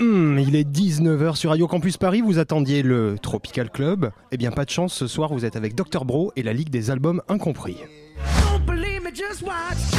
Hmm, il est 19h sur Radio Campus Paris, vous attendiez le Tropical Club. Eh bien, pas de chance, ce soir vous êtes avec Dr Bro et la Ligue des Albums Incompris. musicale.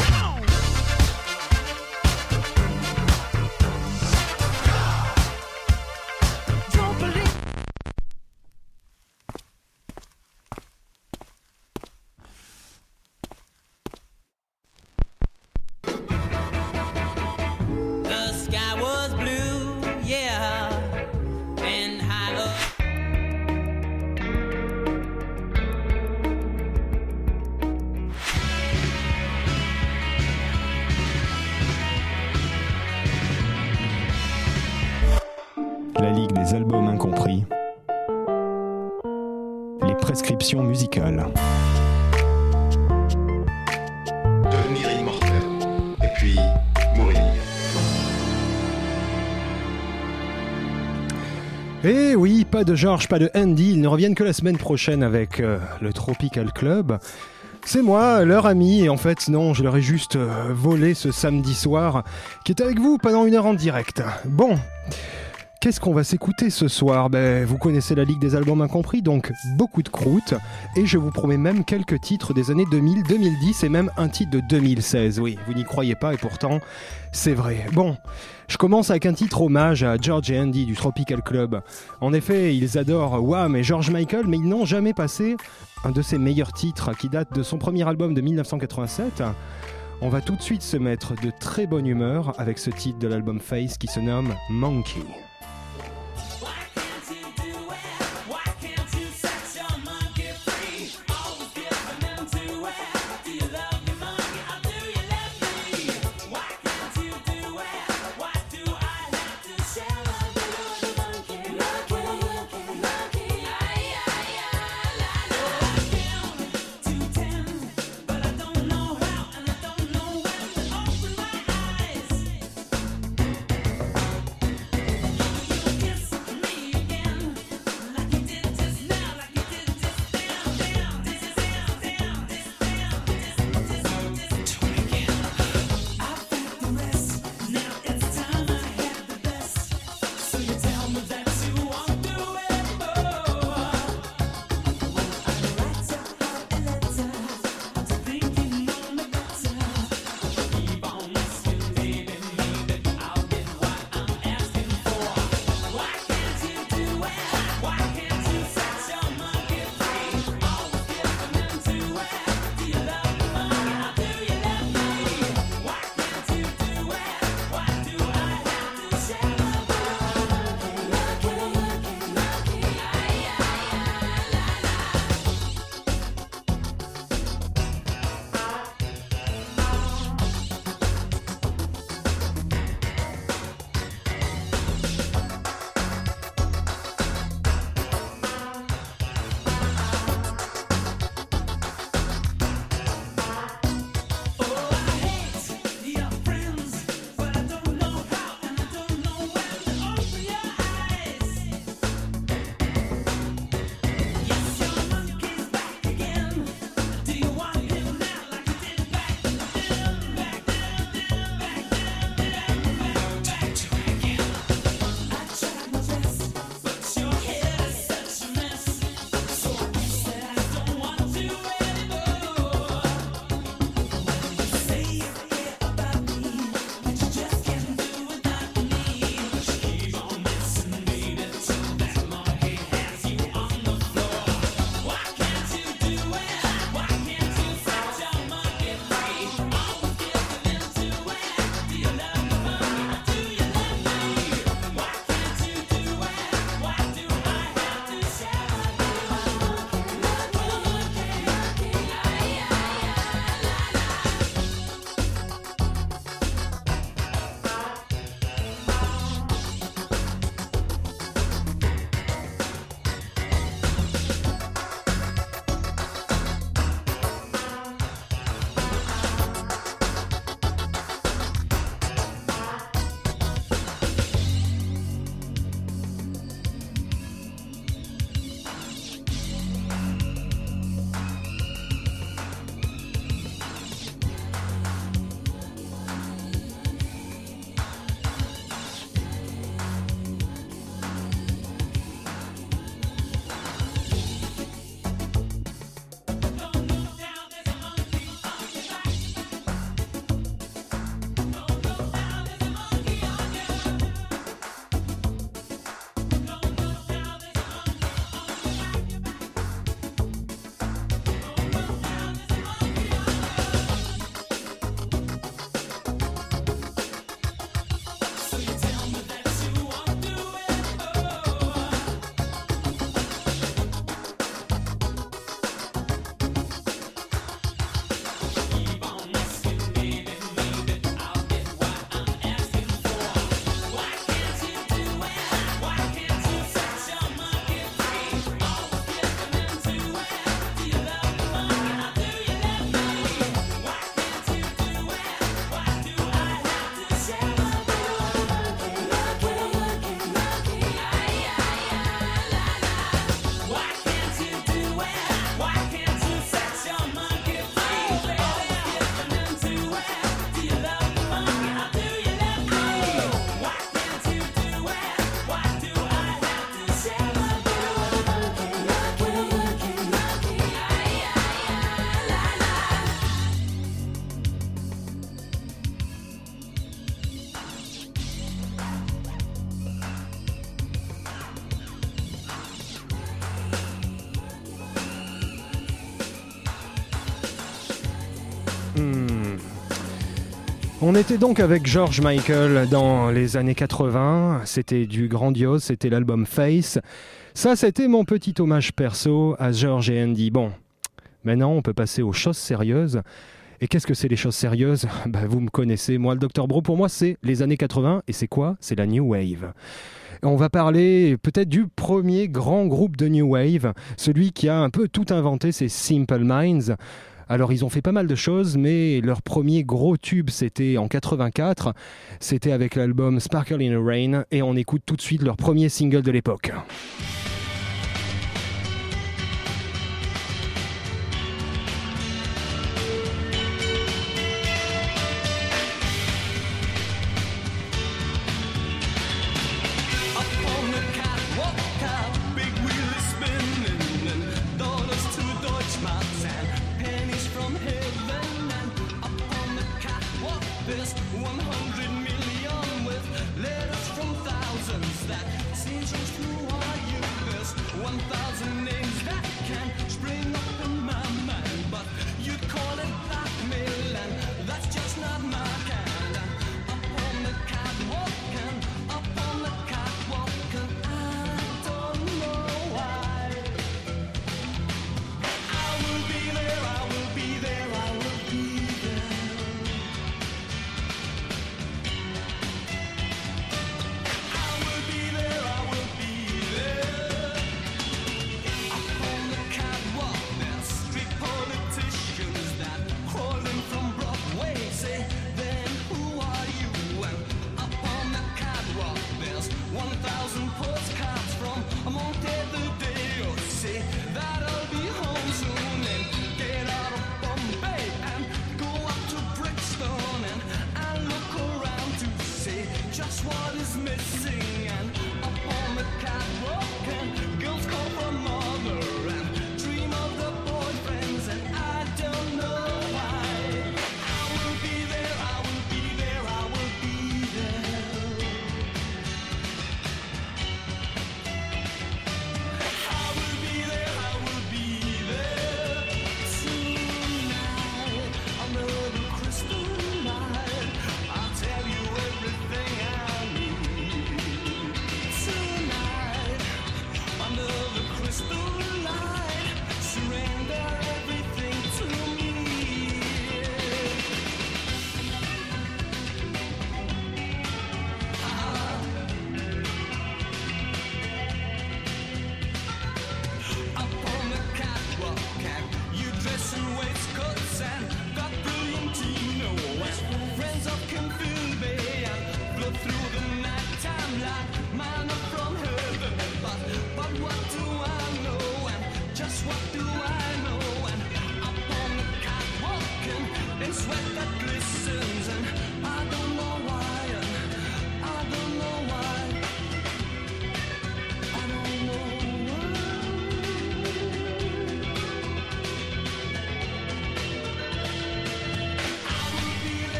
Pas de George, pas de Andy, ils ne reviennent que la semaine prochaine avec euh, le Tropical Club. C'est moi, leur ami, et en fait non, je leur ai juste euh, volé ce samedi soir, qui est avec vous pendant une heure en direct. Bon, Qu'est-ce qu'on va s'écouter ce soir? Ben, Vous connaissez la Ligue des albums incompris, donc beaucoup de croûtes. Et je vous promets même quelques titres des années 2000, 2010 et même un titre de 2016. Oui, vous n'y croyez pas et pourtant, c'est vrai. Bon, je commence avec un titre hommage à George et Andy du Tropical Club. En effet, ils adorent Wham et George Michael, mais ils n'ont jamais passé un de ses meilleurs titres qui date de son premier album de 1987. On va tout de suite se mettre de très bonne humeur avec ce titre de l'album Face qui se nomme Monkey. On était donc avec George Michael dans les années 80. C'était du grandiose, c'était l'album Face. Ça, c'était mon petit hommage perso à George et Andy. Bon, maintenant, on peut passer aux choses sérieuses. Et qu'est-ce que c'est les choses sérieuses? Bah, Vous me connaissez, moi, le Dr Bro, pour moi, c'est les années 80. Et c'est quoi? C'est la New Wave. On va parler peut-être du premier grand groupe de New Wave, celui qui a un peu tout inventé, c'est Simple Minds. Alors ils ont fait pas mal de choses, mais leur premier gros tube c'était en 84, c'était avec l'album Sparkle in the Rain, et on écoute tout de suite leur premier single de l'époque.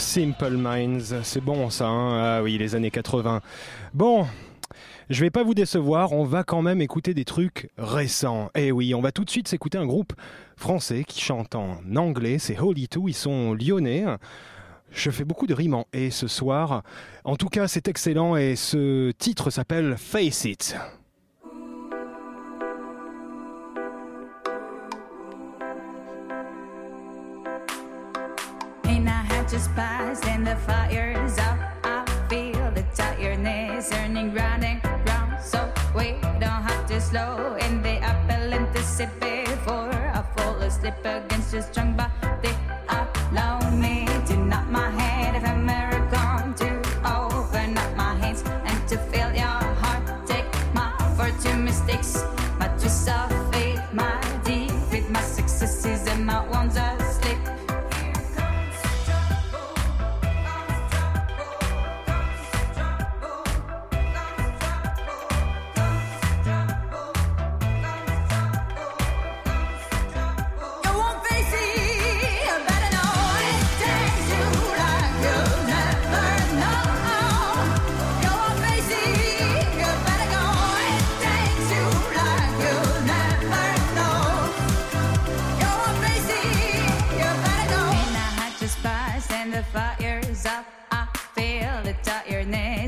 Simple Minds, c'est bon ça, hein ah oui, les années 80. Bon, je vais pas vous décevoir, on va quand même écouter des trucs récents. Eh oui, on va tout de suite s'écouter un groupe français qui chante en anglais, c'est Holy Two, ils sont lyonnais. Je fais beaucoup de rimes en et ce soir. En tout cas, c'est excellent et ce titre s'appelle Face It. Just passed and the fire's up. I feel the tiredness turning round and round. So we don't have to slow in the apple and sit before I fall asleep against your strong body.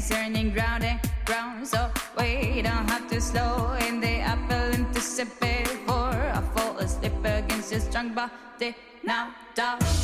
Tiredness turning round and round. So we don't have to slow in the apple sip before I fall asleep against your strong body. Now, doctors,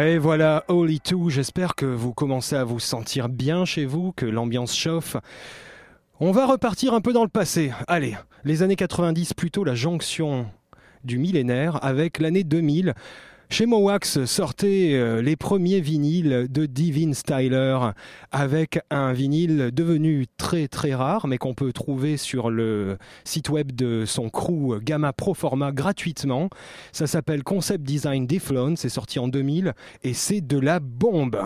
Et voilà, Holy 2, j'espère que vous commencez à vous sentir bien chez vous, que l'ambiance chauffe. On va repartir un peu dans le passé. Allez, les années 90, plutôt la jonction du millénaire avec l'année 2000. Chez Mowax sortaient euh, les premiers vinyles de Divine Styler avec un vinyle devenu très très rare mais qu'on peut trouver sur le site web de son crew Gamma Pro Format gratuitement. Ça s'appelle Concept Design Deflon, c'est sorti en 2000 et c'est de la bombe.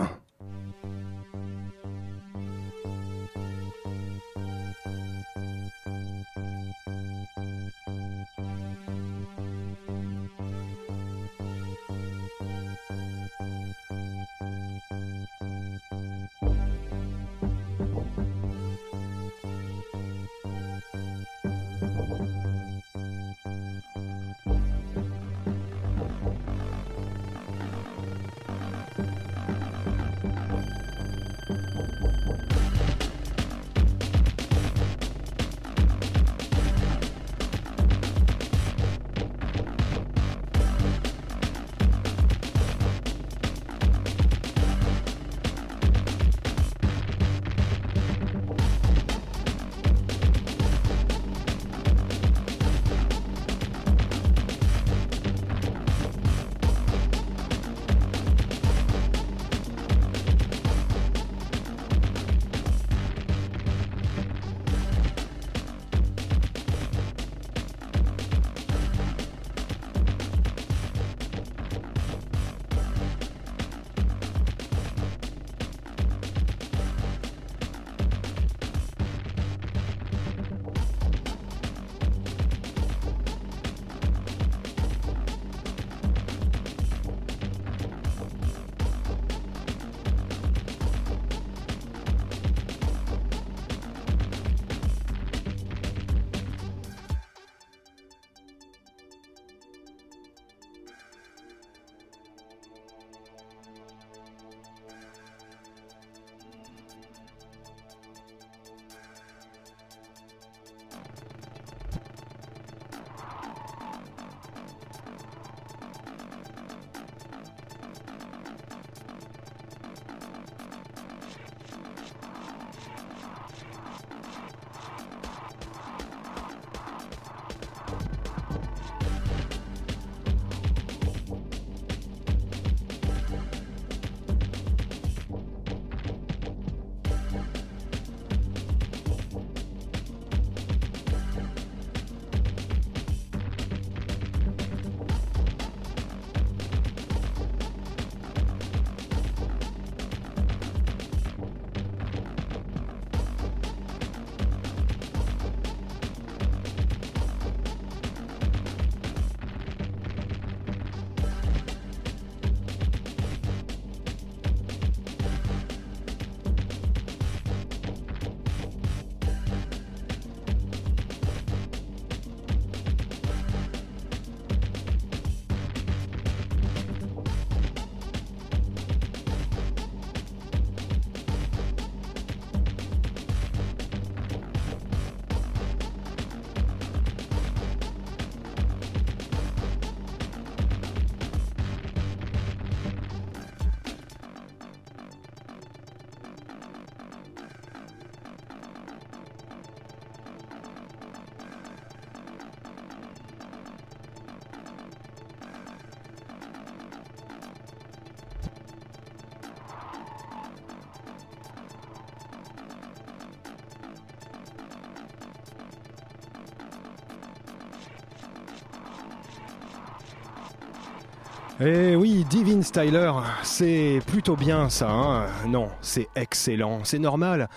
Eh oui, Divine Styler, c'est plutôt bien ça. hein. non, c'est excellent, c'est normal.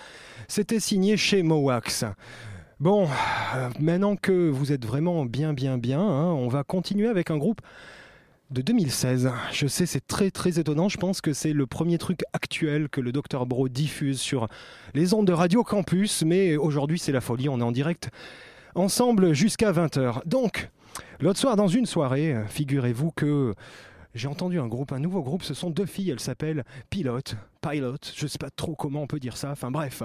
C'était signé chez Mowax. Bon, euh, maintenant que vous êtes vraiment bien, bien, bien, hein, on va continuer avec un groupe de 2016. Je sais, c'est très, très étonnant. Je pense que c'est le premier truc actuel que le Dr Bro diffuse sur les ondes de Radio Campus. Mais aujourd'hui, c'est la folie. On est en direct ensemble jusqu'à 20h. Donc, l'autre soir, dans une soirée, figurez-vous que j'ai entendu un groupe, un nouveau groupe. Ce sont deux filles. Elles s'appellent Pilote, Pilot. Je sais pas trop comment on peut dire ça. Enfin, bref.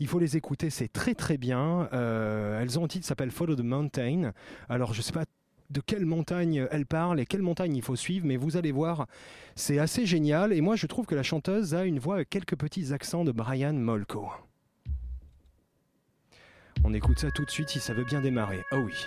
Il faut les écouter, c'est très très bien. Euh, elles ont un titre qui s'appelle Follow the Mountain. Alors je sais pas de quelle montagne elles parlent et quelle montagne il faut suivre, mais vous allez voir, c'est assez génial. Et moi je trouve que la chanteuse a une voix avec quelques petits accents de Brian Molko. On écoute ça tout de suite si ça veut bien démarrer. Oh oui.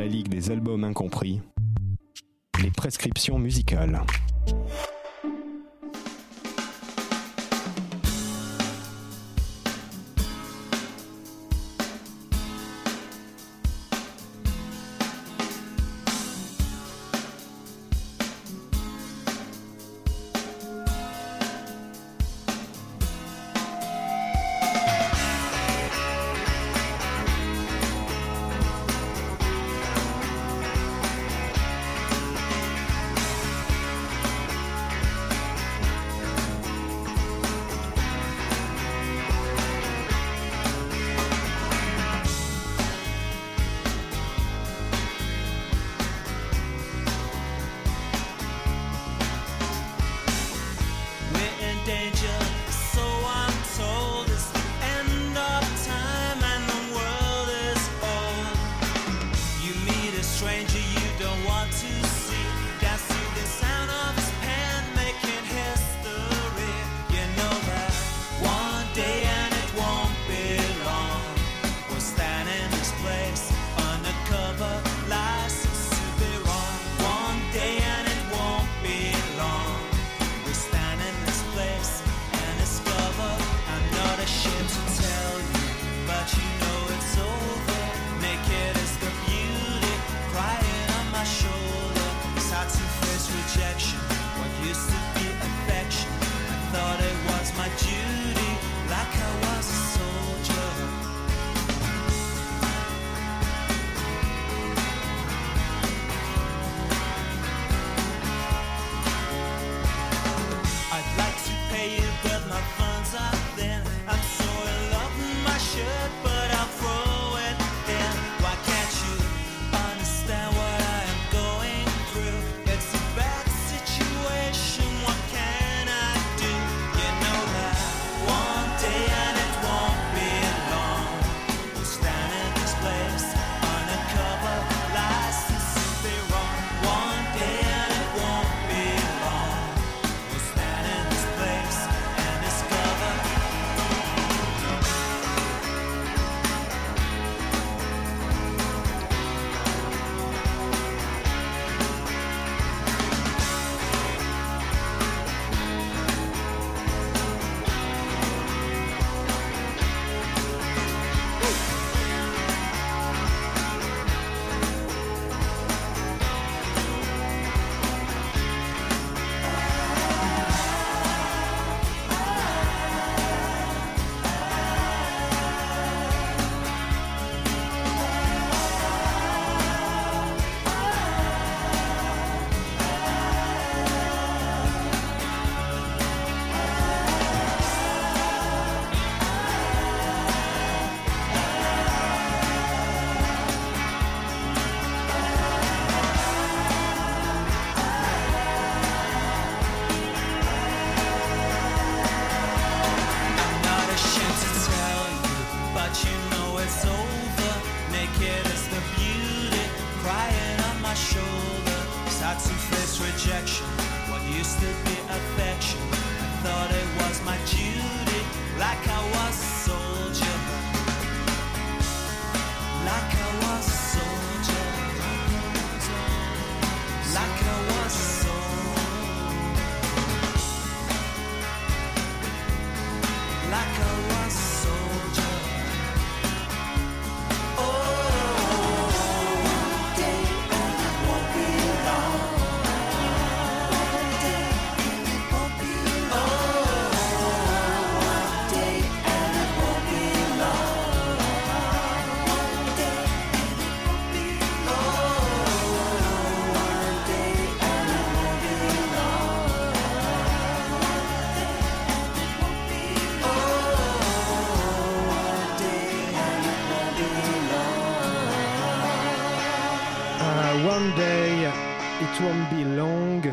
la Ligue des albums incompris, les prescriptions musicales. want to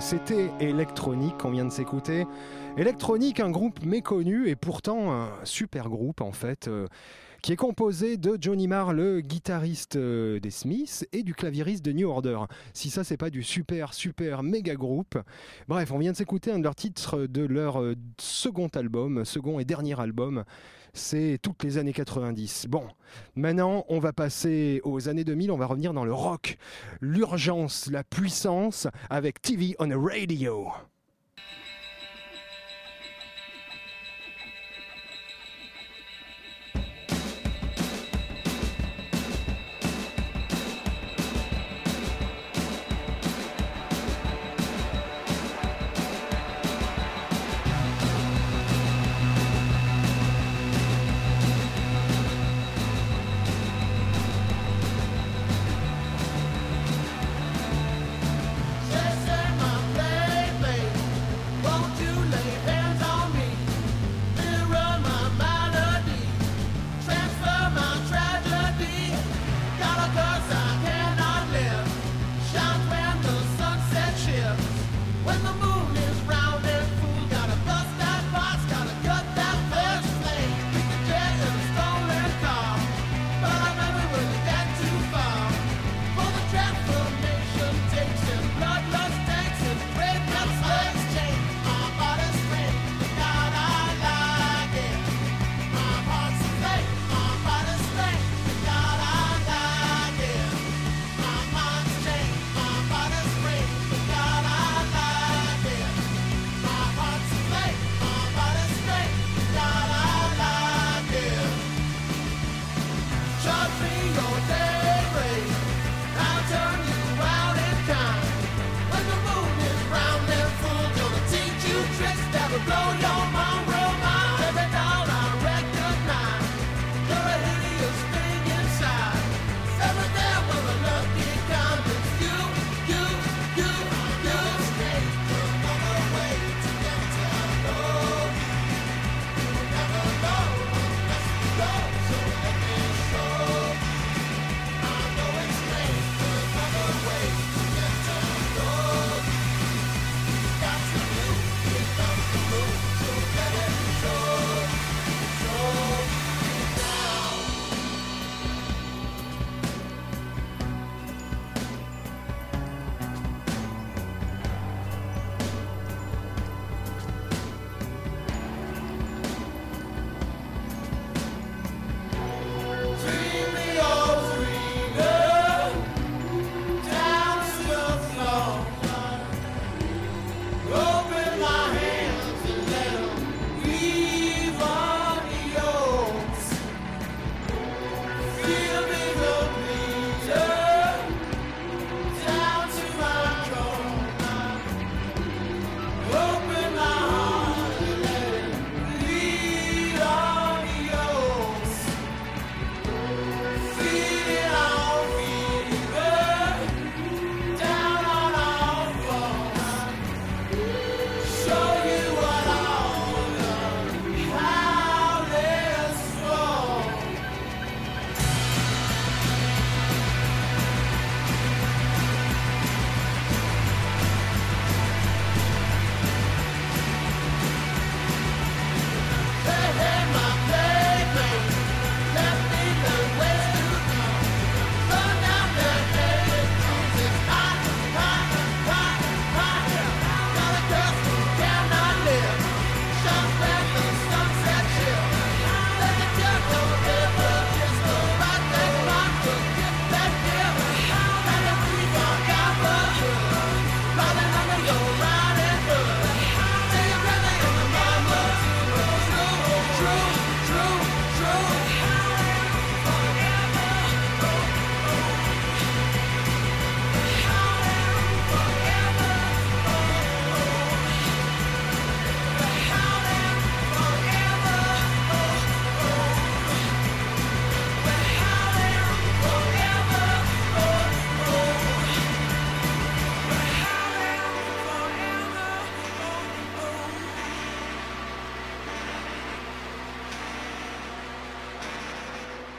C'était Electronique, on vient de s'écouter. Electronique, un groupe méconnu et pourtant un super groupe en fait. Euh, qui est composé de Johnny Marr, le guitariste euh, des Smiths, et du clavieriste de New Order. Si ça, c'est pas du super, super méga groupe. Bref, on vient de s'écouter un de leurs titres euh, de leur euh, second album, second et dernier album. C'est toutes les années 90. Bon, maintenant, on va passer aux années 2000, on va revenir dans le rock, l'urgence, la puissance, avec TV on a Radio.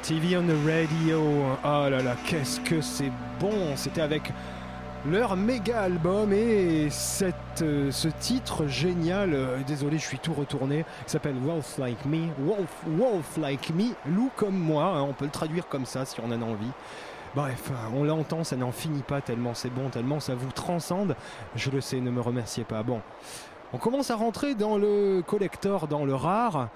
TV on the Radio. Oh là là, qu'est-ce que c'est bon C'était avec leur méga album et cette, euh, ce titre génial, euh, désolé je suis tout retourné, s'appelle Wolf Like Me, Wolf, Wolf Like Me, loup comme moi, hein. on peut le traduire comme ça si on en a envie. Bref, euh, on l'entend, ça n'en finit pas tellement c'est bon, tellement ça vous transcende, je le sais, ne me remerciez pas. Bon, on commence à rentrer dans le collector, dans le rare.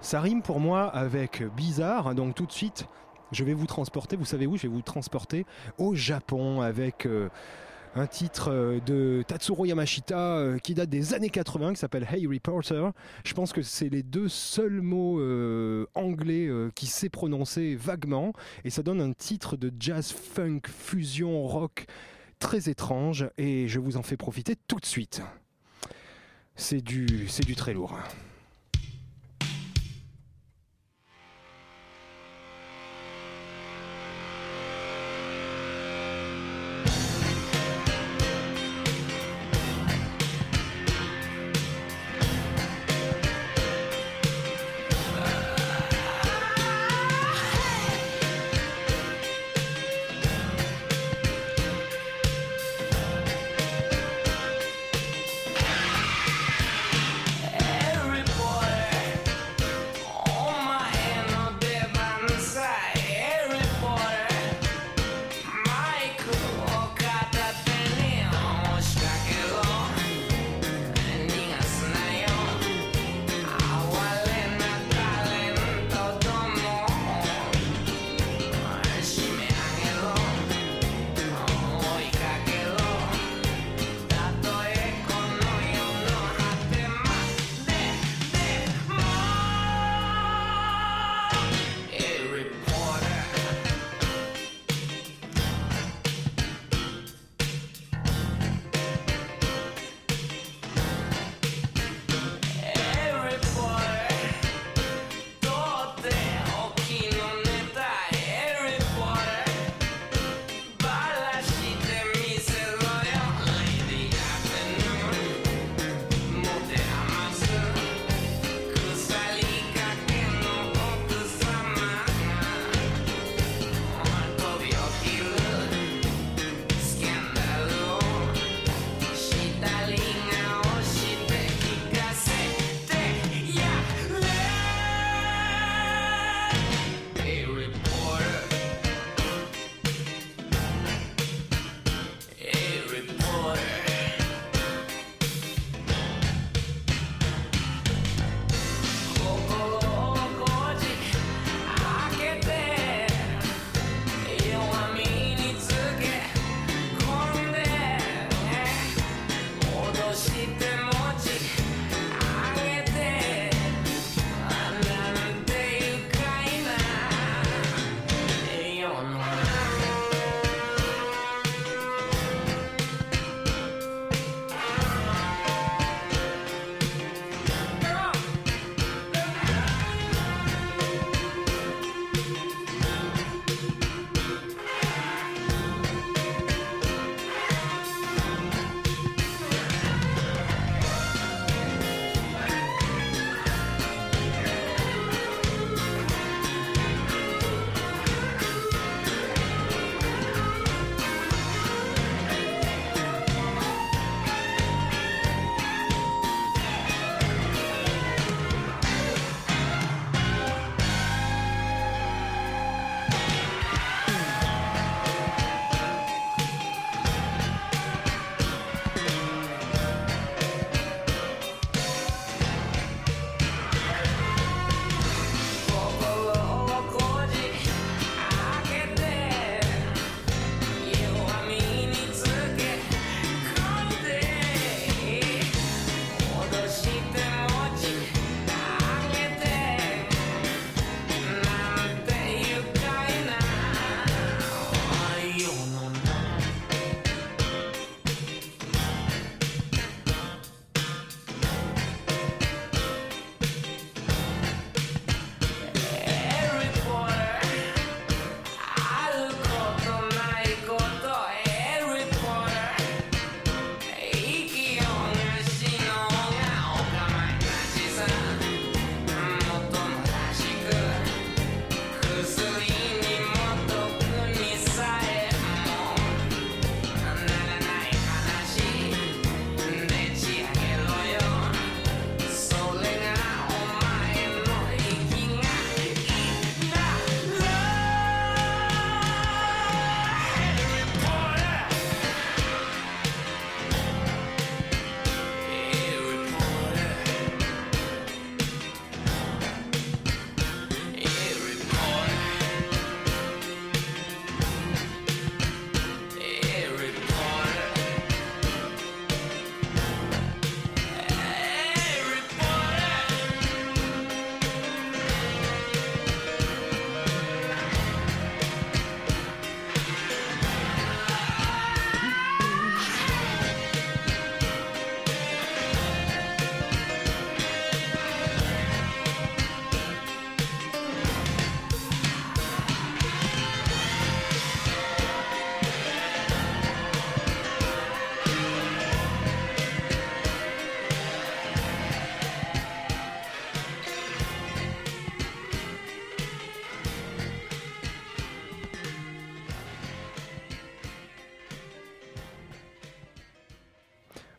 Ça rime pour moi avec bizarre, donc tout de suite, je vais vous transporter, vous savez où Je vais vous transporter? Au Japon avec euh, un titre euh, de Tatsuro Yamashita euh, qui date des années 80 qui s'appelle Hey Reporter. Je pense que c'est les deux seuls mots anglais qui sait prononcer vaguement et ça donne un titre de jazz funk fusion rock très étrange et je vous en fais profiter tout de suite. C'est du, c'est du très lourd.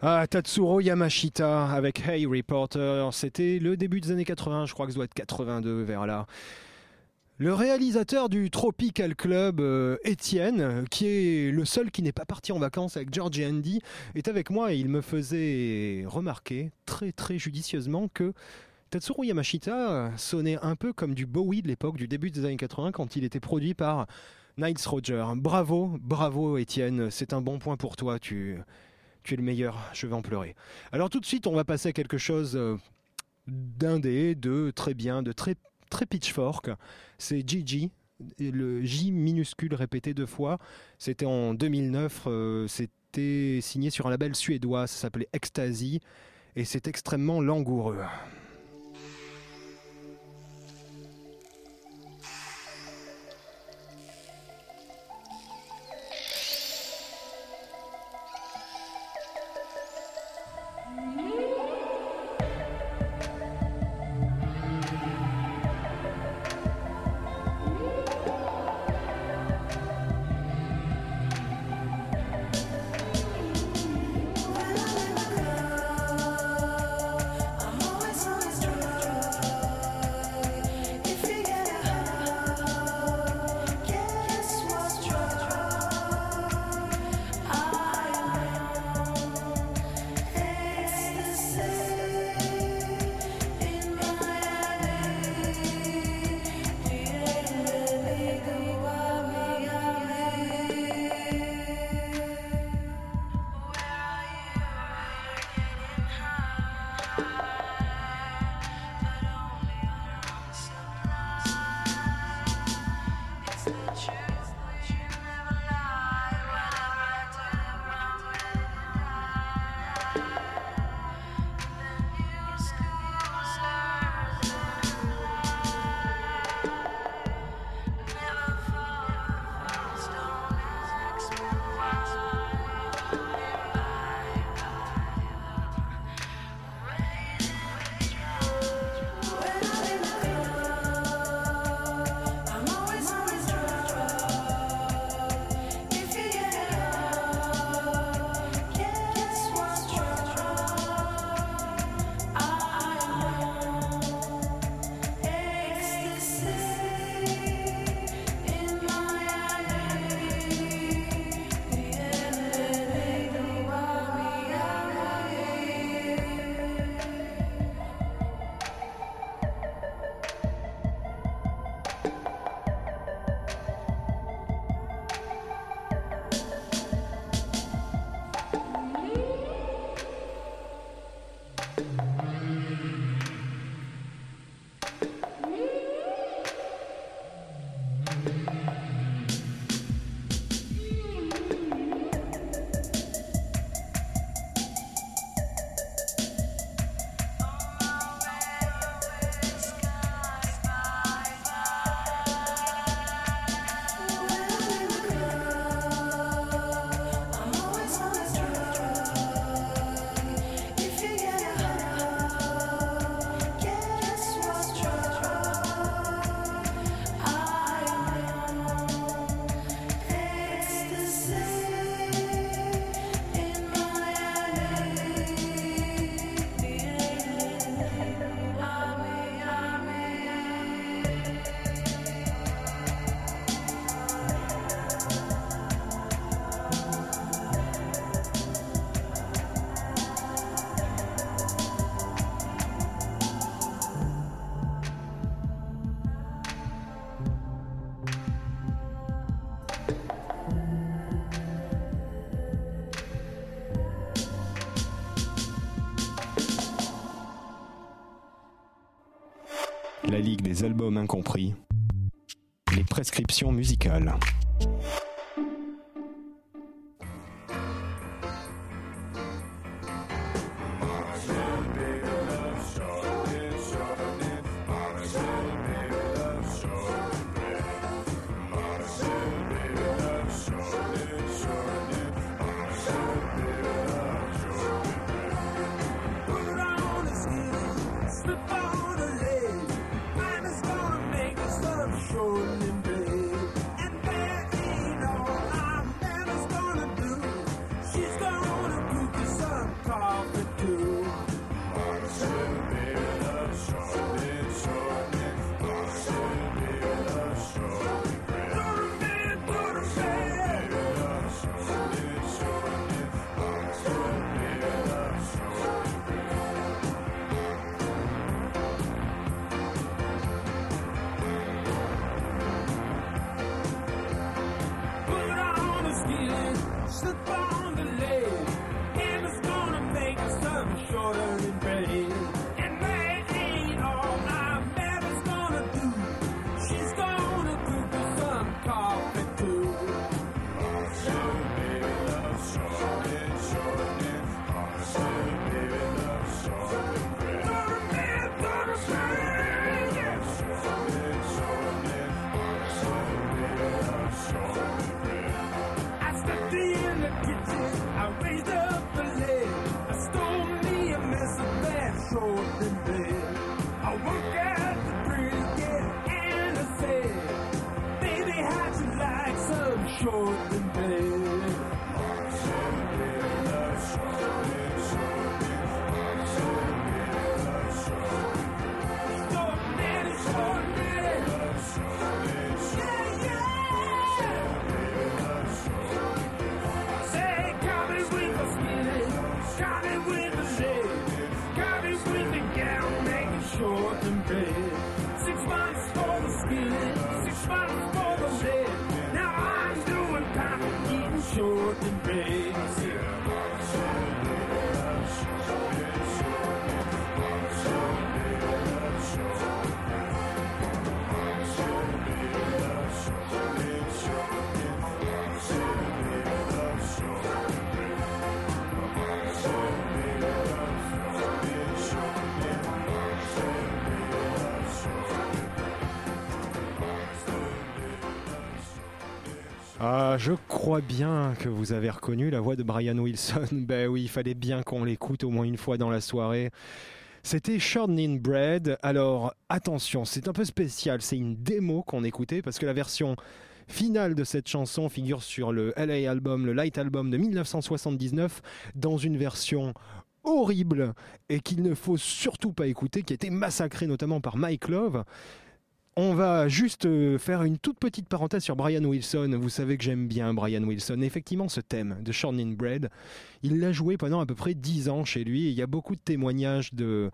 Ah, Tatsuro Yamashita avec Hey Reporter, c'était le début des années 80, je crois que ça doit être 82 vers là. Le réalisateur du Tropical Club, euh, Étienne, qui est le seul qui n'est pas parti en vacances avec George et Andy, est avec moi et il me faisait remarquer très très judicieusement que Tatsuro Yamashita sonnait un peu comme du Bowie de l'époque, du début des années 80, quand il était produit par Niles Roger. Bravo, bravo Étienne, c'est un bon point pour toi, tu, le meilleur, je vais en pleurer. Alors tout de suite, on va passer à quelque chose euh, d'indé, de très bien, de très, très pitchfork. C'est Gigi, le J minuscule répété deux fois. C'était en 2009, euh, c'était signé sur un label suédois, ça s'appelait Ecstasy, et c'est extrêmement langoureux. Des albums incompris. Les prescriptions musicales. Ah, je crois bien que vous avez reconnu la voix de Brian Wilson. Ben oui, il fallait bien qu'on l'écoute au moins une fois dans la soirée. C'était Shortening Bread. Alors, attention, c'est un peu spécial. C'est une démo qu'on écoutait parce que la version finale de cette chanson figure sur le LA album, le Light Album de 1979, dans une version horrible et qu'il ne faut surtout pas écouter, qui a été massacrée notamment par Mike Love. On va juste euh, faire une toute petite parenthèse sur Brian Wilson. Vous savez que j'aime bien Brian Wilson. Effectivement, ce thème de Shortening Bread, il l'a joué pendant à peu près 10 ans chez lui. Il y a beaucoup de témoignages de,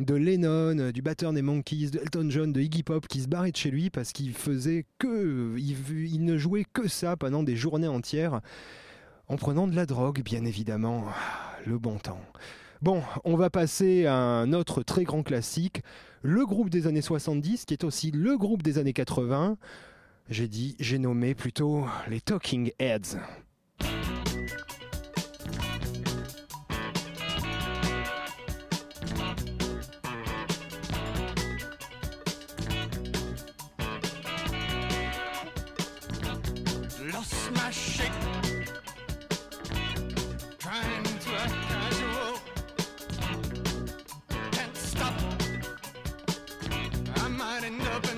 Lennon, du batteur des Monkeys, de Elton John, de Iggy Pop qui se barraient de chez lui parce qu'il faisait que, il, il ne jouait que ça pendant des journées entières en prenant de la drogue, bien évidemment. Ah, Le bon temps. Bon, on va passer à un autre très grand classique, le groupe des années 70, qui est aussi le groupe des années 80. J'ai dit, j'ai nommé plutôt les Talking Heads. lining up.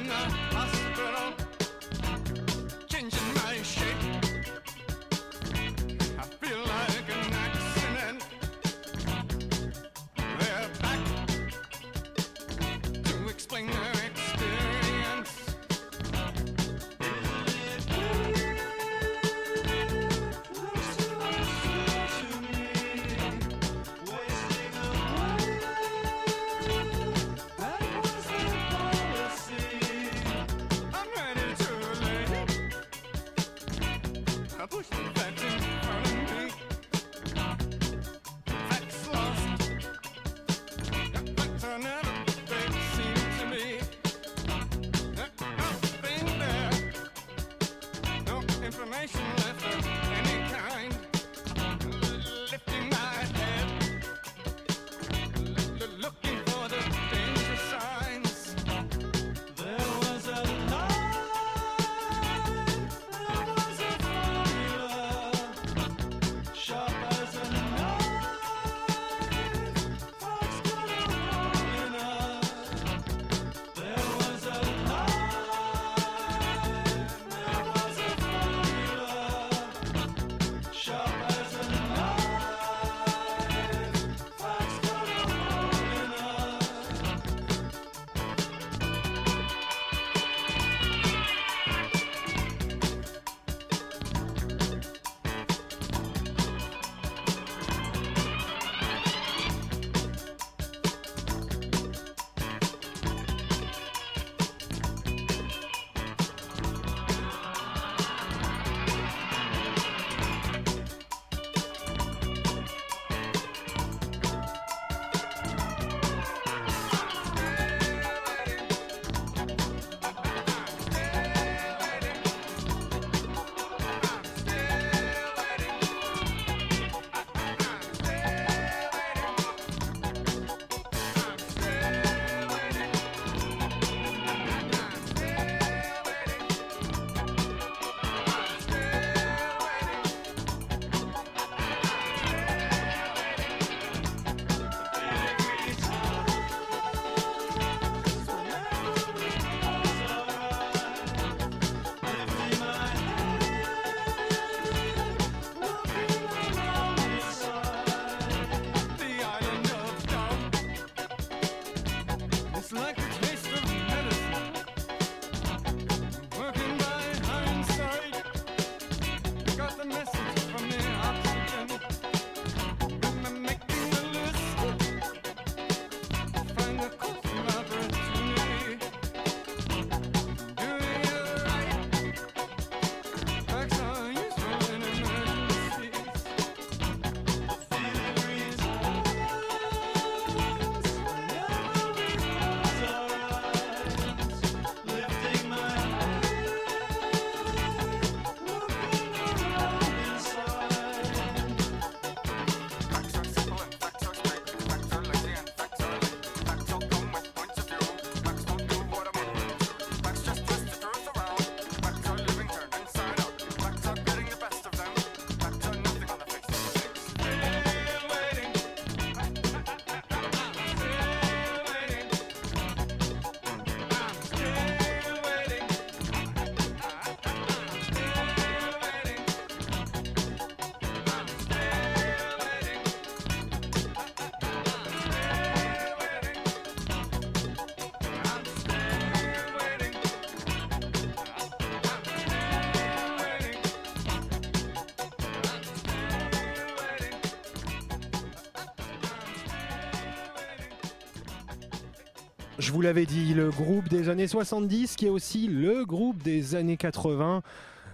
Je vous l'avais dit, le groupe des années 70 qui est aussi le groupe des années 80.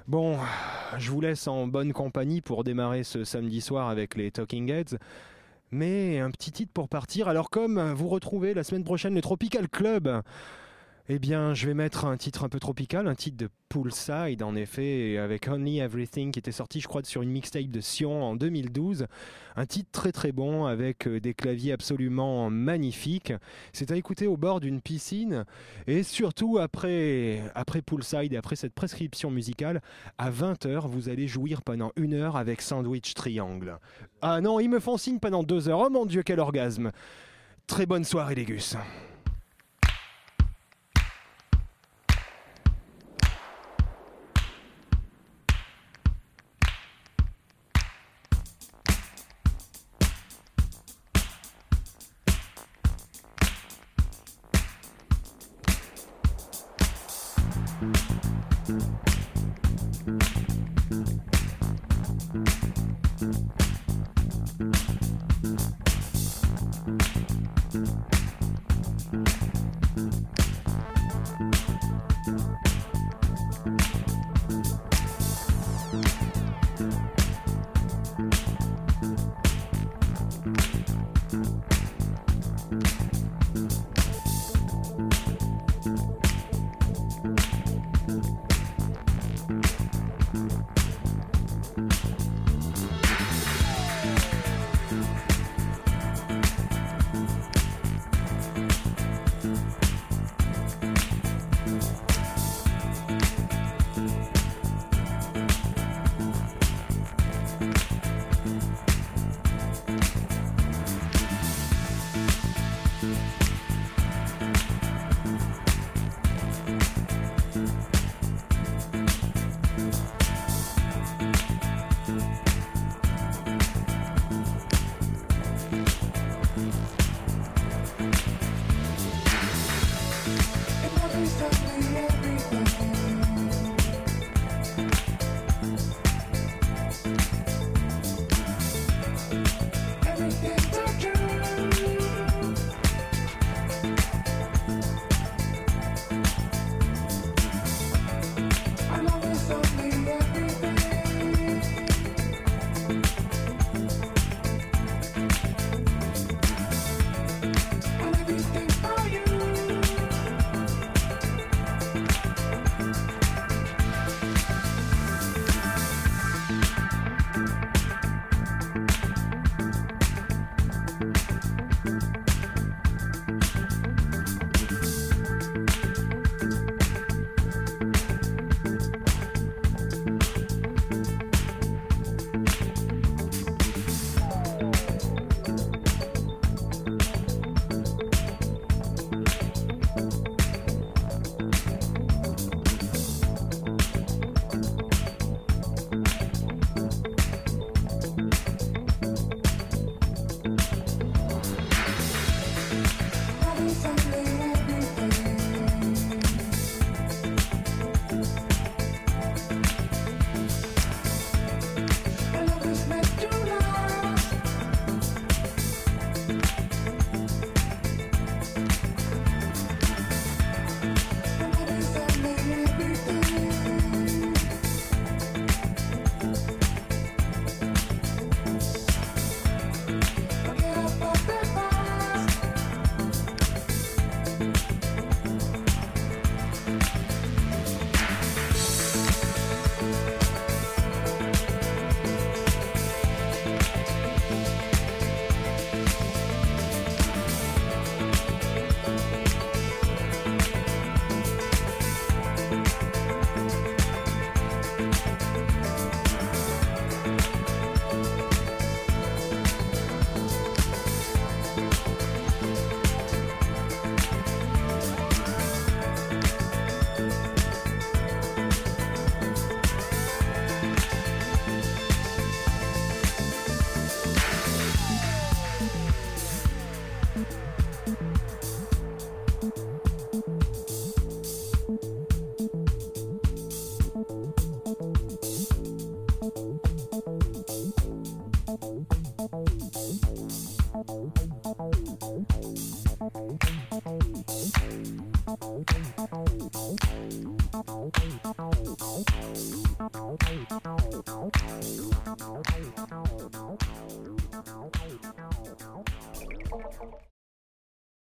Bon, je vous laisse en bonne compagnie pour démarrer ce samedi soir avec les Talking Heads. Mais un petit titre pour partir. Alors comme vous retrouvez la semaine prochaine le Tropical Club, eh bien je vais mettre un titre un peu tropical, un titre de Poolside en effet, avec Only Everything qui était sorti je crois sur une mixtape de Sion en 2012. Un titre très très bon avec euh, des claviers absolument magnifiques. C'est à écouter au bord d'une piscine et surtout après, après Poolside après cette prescription musicale, à 20h vous allez jouir pendant une heure avec Sandwich Triangle. Ah non, ils me font signe pendant deux heures. Oh mon dieu, quel orgasme Très bonne soirée les gus.